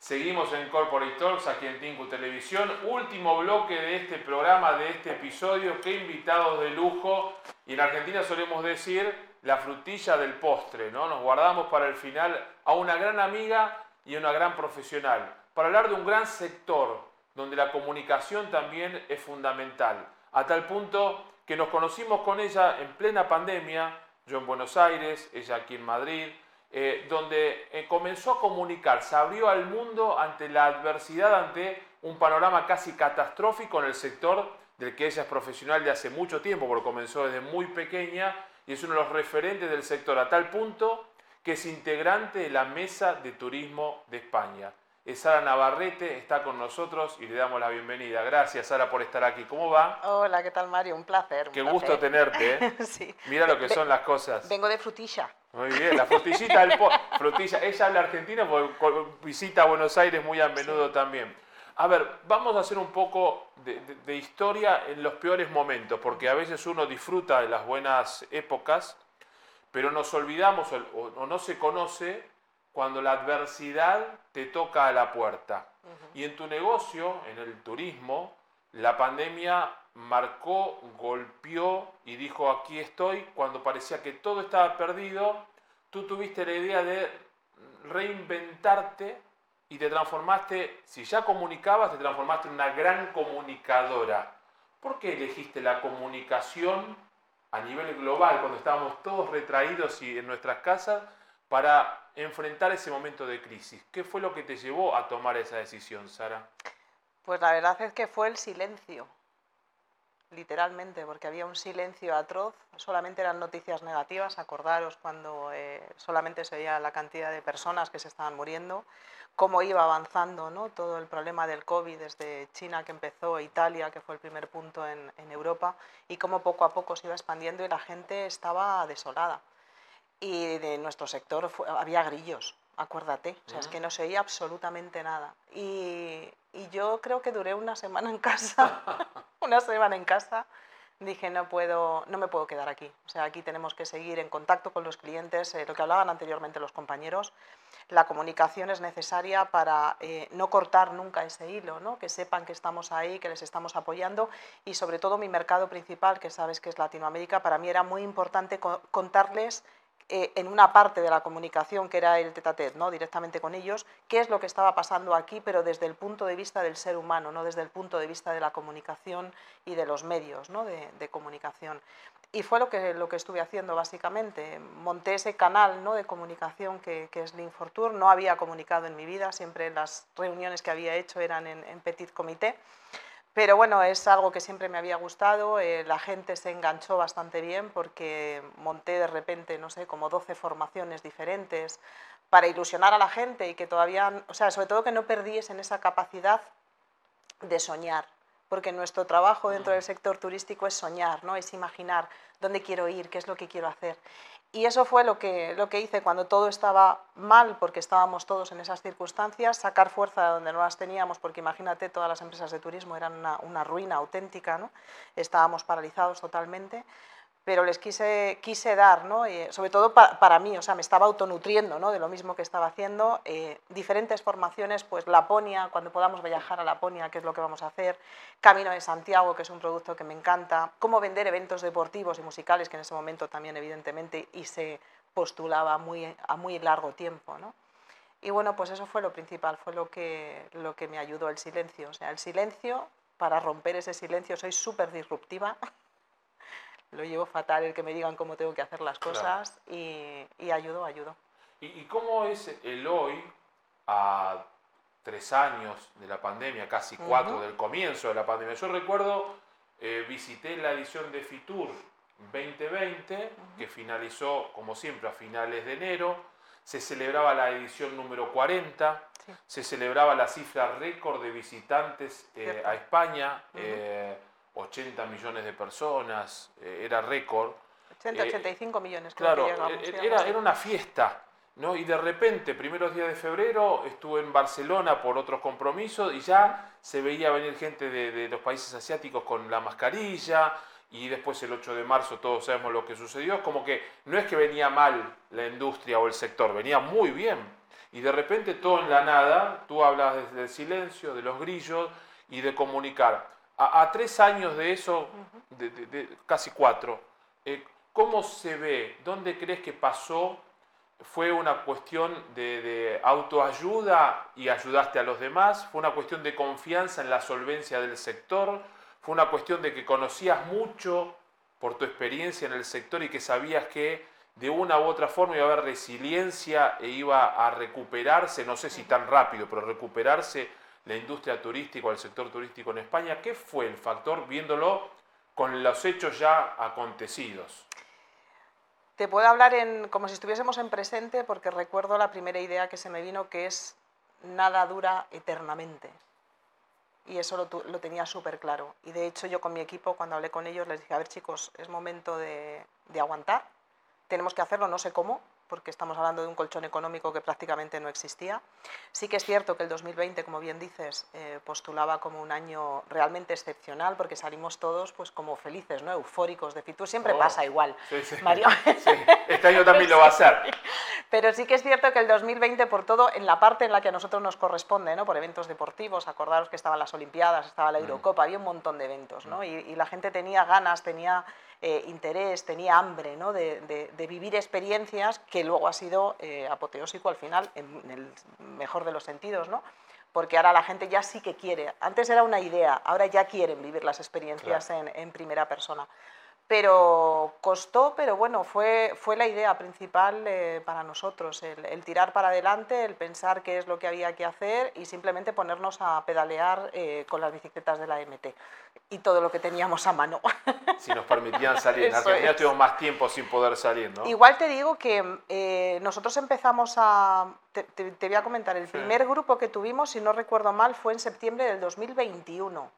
Seguimos en Corporate Talks aquí en Tinku Televisión. Último bloque de este programa, de este episodio. Qué invitados de lujo. Y en Argentina solemos decir la frutilla del postre, ¿no? Nos guardamos para el final a una gran amiga y una gran profesional. Para hablar de un gran sector donde la comunicación también es fundamental. A tal punto que nos conocimos con ella en plena pandemia, yo en Buenos Aires, ella aquí en Madrid eh, donde eh, comenzó a comunicar, se abrió al mundo ante la adversidad, ante un panorama casi catastrófico en el sector del que ella es profesional de hace mucho tiempo, porque comenzó desde muy pequeña y es uno de los referentes del sector, a tal punto que es integrante de la Mesa de Turismo de España. Sara Navarrete, está con nosotros y le damos la bienvenida. Gracias, Sara, por estar aquí. ¿Cómo va? Hola, ¿qué tal, Mario? Un placer. Qué gusto tenerte. ¿eh? sí. Mira lo que son las cosas. Vengo de frutilla. Muy bien, la frutillita del frutilla. Ella habla argentina porque visita Buenos Aires muy a menudo también. A ver, vamos a hacer un poco de, historia en los peores momentos, porque a veces uno disfruta de las buenas épocas, pero nos olvidamos o no se conoce cuando la adversidad te toca a la puerta. Y en tu negocio, en el turismo, la pandemia marcó, golpeó y dijo aquí estoy, cuando parecía que todo estaba perdido, tú tuviste la idea de reinventarte y te transformaste, si ya comunicabas, te transformaste en una gran comunicadora. ¿Por qué elegiste la comunicación a nivel global, cuando estábamos todos retraídos y en nuestras casas, para enfrentar ese momento de crisis? ¿Qué fue lo que te llevó a tomar esa decisión, Sara? Pues la verdad es que fue el silencio, literalmente, porque había un silencio atroz, solamente eran noticias negativas, acordaros cuando eh, solamente se veía la cantidad de personas que se estaban muriendo, cómo iba avanzando ¿no? todo el problema del COVID desde China que empezó, Italia, que fue el primer punto en, en Europa, y cómo poco a poco se iba expandiendo y la gente estaba desolada y de nuestro sector había grillos, acuérdate, o sea, es que no se oía absolutamente nada. Y, y, yo creo que duré una semana en casa, una semana en casa, dije, no, puedo, no me puedo quedar aquí, o sea, aquí tenemos que seguir en contacto con los clientes, eh, lo que hablaban anteriormente los compañeros, la comunicación es necesaria para eh, no cortar nunca ese hilo, ¿no? que sepan que estamos ahí, que les estamos apoyando. Y sobre todo mi mercado principal, que sabes que es Latinoamérica, para mí era muy importante contarles eh, en una parte de la comunicación que era el tetatet, ¿no? directamente con ellos, qué es lo que estaba pasando aquí, pero desde el punto de vista del ser humano, no desde el punto de vista de la comunicación y de los medios ¿no? de, comunicación. Y fue lo que, lo que estuve haciendo básicamente. Monté ese canal ¿no? de comunicación que, que es Link4Tour. No había comunicado en mi vida, siempre las reuniones que había hecho eran en, en petit comité. Pero bueno, es algo que siempre me había gustado, eh, la gente se enganchó bastante bien porque monté de repente, no sé, como 12 formaciones diferentes para ilusionar a la gente y que todavía, o sea, sobre todo que no perdiesen esa capacidad de soñar, porque nuestro trabajo dentro del sector turístico es soñar, ¿no? es imaginar dónde quiero ir, qué es lo que quiero hacer. Y eso fue lo que, lo que hice cuando todo estaba mal, porque estábamos todos en esas circunstancias, sacar fuerza de donde no las teníamos, porque imagínate, todas las empresas de turismo eran una, una ruina auténtica, ¿no? estábamos paralizados totalmente pero les quise, quise dar, ¿no? Eh, sobre todo para mí, o sea, me estaba autonutriendo ¿no? de lo mismo que estaba haciendo, eh, diferentes formaciones, pues Laponia, cuando podamos viajar a Laponia, que es lo que vamos a hacer, Camino de Santiago, que es un producto que me encanta, cómo vender eventos deportivos y musicales, que en ese momento también evidentemente y se postulaba muy, a muy largo tiempo. ¿no? Y bueno, pues eso fue lo principal, fue lo que, lo que me ayudó el silencio, o sea, el silencio, para romper ese silencio, soy súper disruptiva. lo llevo fatal el que me digan cómo tengo que hacer las cosas y, y, ayudo, ayudo. ¿Y, cómo es el hoy, a tres años de la pandemia, casi cuatro del comienzo de la pandemia? Yo recuerdo, eh, visité la edición de Fitur 2020, que finalizó, como siempre, a finales de enero. Se celebraba la edición número 40, se celebraba la cifra récord de visitantes eh, a España. 80 millones de personas, eh, era récord. 80, 85 eh, millones, claro. Eh, era, era una fiesta, ¿no? Y de repente, primeros días de febrero, estuve en Barcelona por otros compromisos y ya se veía venir gente de, de los países asiáticos con la mascarilla, y después el 8 de marzo todos sabemos lo que sucedió, es como que no es que venía mal la industria o el sector, venía muy bien. Y de repente todo en la nada, tú hablas desde el silencio, de los grillos y de comunicar. A, tres años de eso, de, casi cuatro, eh, ¿cómo se ve? ¿Dónde crees que pasó? ¿Fue una cuestión de, de autoayuda y ayudaste a los demás? ¿Fue una cuestión de confianza en la solvencia del sector? ¿Fue una cuestión de que conocías mucho por tu experiencia en el sector y que sabías que de una u otra forma iba a haber resiliencia e iba a recuperarse, no sé si tan rápido, pero recuperarse la industria turística o el sector turístico en España. ¿Qué fue el factor viéndolo con los hechos ya acontecidos? Te puedo hablar en, como si estuviésemos en presente porque recuerdo la primera idea que se me vino que es nada dura eternamente y eso lo, lo tenía súper claro. Y de hecho yo con mi equipo, cuando hablé con ellos, les dije, a ver chicos, es momento de, de aguantar, tenemos que hacerlo, no sé cómo, porque estamos hablando de un colchón económico que prácticamente no existía. Sí que es cierto que el 2020, como bien dices, eh, postulaba como un año realmente excepcional, porque salimos todos pues como felices, ¿no? eufóricos de Fitur. Siempre oh. pasa igual, sí, sí. Mario. Sí. Este año también lo va a hacer. Pero sí que es cierto que el 2020, por todo, en la parte en la que a nosotros nos corresponde, ¿no? por eventos deportivos, acordaros que estaban las Olimpiadas, estaba la mm. Eurocopa, había un montón de eventos, ¿no? Mm. y, y la gente tenía ganas, tenía eh, interés, tenía hambre ¿no? de, de, vivir experiencias que luego ha sido eh, apoteósico al final, en, el mejor de los sentidos, ¿no? porque ahora la gente ya sí que quiere. Antes era una idea, ahora ya quieren vivir las experiencias en, en, primera persona pero costó, pero bueno, fue, fue la idea principal eh, para nosotros, el, tirar para adelante, el pensar qué es lo que había que hacer y simplemente ponernos a pedalear eh, con las bicicletas de la MT y todo lo que teníamos a mano. Si nos permitían salir, en Argentina tuvimos más tiempo sin poder salir, ¿no? Igual te digo que eh, nosotros empezamos a, te, voy a comentar, el primer grupo que tuvimos, si no recuerdo mal, fue en septiembre del 2021.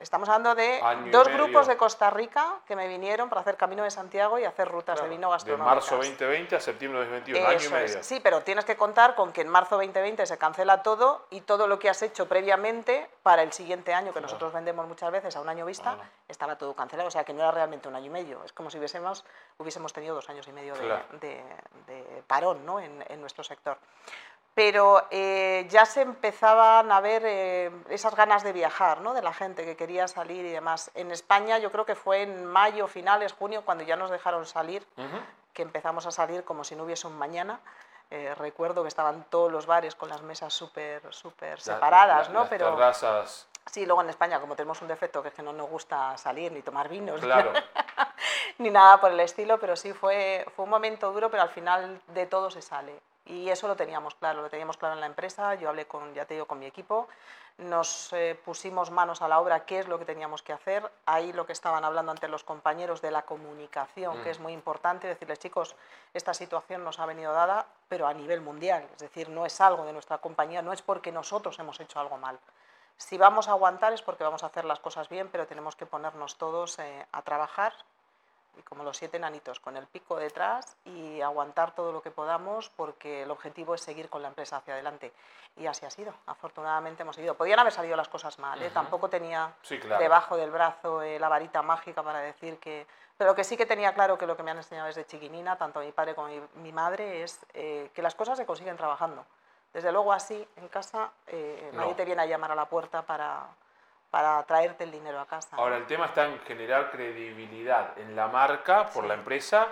Estamos hablando de dos grupos de Costa Rica que me vinieron para hacer Camino de Santiago y hacer rutas de vino gastronómico. De marzo 2020 a septiembre de 2021, año y medio. Sí, pero tienes que contar con que en marzo 2020 se cancela todo y todo lo que has hecho previamente para el siguiente año, que nosotros vendemos muchas veces a un año vista, estaba todo cancelado. O sea, que no era realmente un año y medio. Es como si hubiésemos, hubiésemos tenido dos años y medio de, parón ¿no? en, en nuestro sector pero eh, ya se empezaban a ver eh, esas ganas de viajar, ¿no? de la gente que quería salir y demás. En España yo creo que fue en mayo, finales, junio, cuando ya nos dejaron salir, que empezamos a salir como si no hubiese un mañana. Eh, recuerdo que estaban todos los bares con las mesas súper súper separadas, ¿no? Pero terrazas. Sí, luego en España, como tenemos un defecto que es que no nos gusta salir ni tomar vinos, claro. ni nada por el estilo, pero sí fue, fue un momento duro, pero al final de todo se sale. Y eso lo teníamos claro, lo teníamos claro en la empresa, yo hablé con, ya te digo, con mi equipo, nos eh, pusimos manos a la obra, qué es lo que teníamos que hacer, ahí lo que estaban hablando ante los compañeros de la comunicación, que mm. es muy importante, decirles, chicos, esta situación nos ha venido dada, pero a nivel mundial, es decir, no es algo de nuestra compañía, no es porque nosotros hemos hecho algo mal. Si vamos a aguantar es porque vamos a hacer las cosas bien, pero tenemos que ponernos todos eh, a trabajar y como los siete nanitos, con el pico detrás y aguantar todo lo que podamos porque el objetivo es seguir con la empresa hacia adelante. Y así ha sido. Afortunadamente hemos seguido. Podían haber salido las cosas mal, ¿eh? tampoco tenía debajo del brazo eh, la varita mágica para decir que... Pero que sí que tenía claro que lo que me han enseñado desde chiquinina, tanto mi padre como mi, madre, es eh, que las cosas se consiguen trabajando. Desde luego así, en casa, nadie te viene a llamar a la puerta para, para traerte el dinero a casa. Ahora, el tema está en generar credibilidad en la marca por la empresa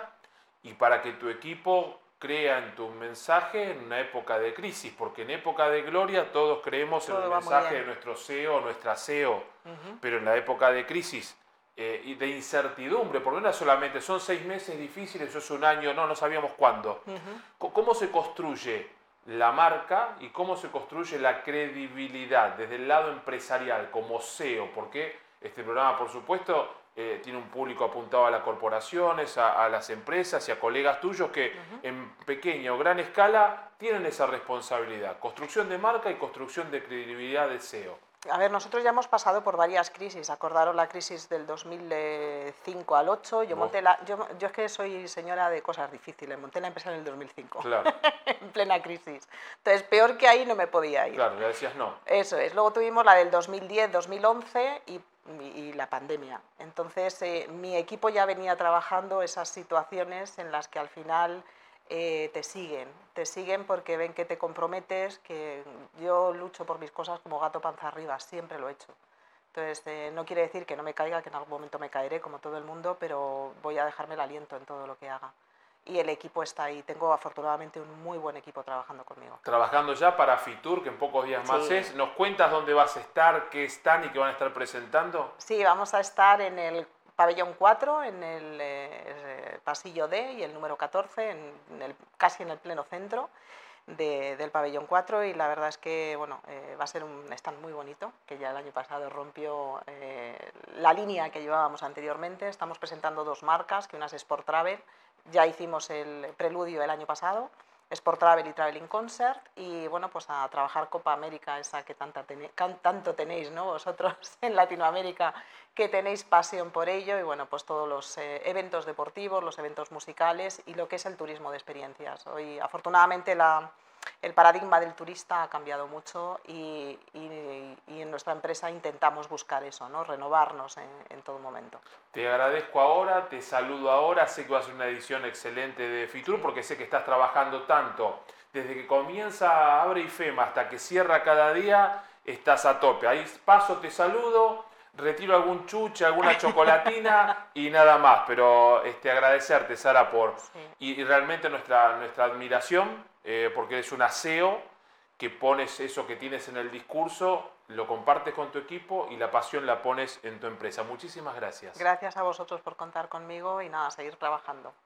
y para que tu equipo crea en tu mensaje en una época de crisis, porque en época de gloria todos creemos en el mensaje de nuestro CEO nuestra CEO, pero en la época de crisis eh, y de incertidumbre, porque no solamente son seis meses difíciles, eso es un año, no, no sabíamos cuándo. ¿Cómo se construye la marca y cómo se construye la credibilidad desde el lado empresarial como CEO, porque este programa, por supuesto, eh, tiene un público apuntado a las corporaciones, a, las empresas y a colegas tuyos que en pequeña o gran escala tienen esa responsabilidad, construcción de marca y construcción de credibilidad de SEO. A ver, nosotros ya hemos pasado por varias crisis. Acordaron la crisis del 2005 al 8. Yo, monté la, yo, yo, es que soy señora de cosas difíciles. Monté la empresa en el 2005. Claro. en plena crisis. Entonces, peor que ahí no me podía ir. Claro, ya decías no. Eso es. Luego tuvimos la del 2010, 2011 y, y la pandemia. Entonces, eh, mi equipo ya venía trabajando esas situaciones en las que al final eh, te siguen, te siguen porque ven que te comprometes, que yo lucho por mis cosas como gato panza arriba, siempre lo he hecho. Entonces, eh, no quiere decir que no me caiga, que en algún momento me caeré como todo el mundo, pero voy a dejarme el aliento en todo lo que haga. Y el equipo está ahí. Tengo afortunadamente un muy buen equipo trabajando conmigo. Trabajando ya para Fitur, que en pocos días más es. ¿Nos cuentas dónde vas a estar, qué están y qué van a estar presentando? Sí, vamos a estar en el pabellón 4, en el eh, pasillo D y el número 14, en el, casi en el pleno centro del pabellón 4 y la verdad es que bueno, eh, va a ser un stand muy bonito, que ya el año pasado rompió eh, la línea que llevábamos anteriormente. Estamos presentando dos marcas, que una es Sport Travel, ya hicimos el preludio el año pasado, Sport Travel y Traveling Concert y bueno, pues a trabajar Copa América, esa que tanto tenéis ¿no? vosotros en Latinoamérica, que tenéis pasión por ello y bueno, pues todos los eh, eventos deportivos, los eventos musicales y lo que es el turismo de experiencias. Hoy afortunadamente la, el paradigma del turista ha cambiado mucho y, en nuestra empresa intentamos buscar eso, ¿no? renovarnos en, todo momento. Te agradezco ahora, te saludo ahora, sé que va a ser una edición excelente de Fitur porque sé que estás trabajando tanto desde que comienza Abre y Fema hasta que cierra cada día, estás a tope. Ahí paso, te saludo, retiro algún chuche, alguna chocolatina y nada más. Pero este, agradecerte, Sara, por... Y, realmente nuestra, nuestra admiración eh, porque es un aseo que pones eso que tienes en el discurso, lo compartes con tu equipo y la pasión la pones en tu empresa. Muchísimas gracias. Gracias a vosotros por contar conmigo y nada, seguir trabajando.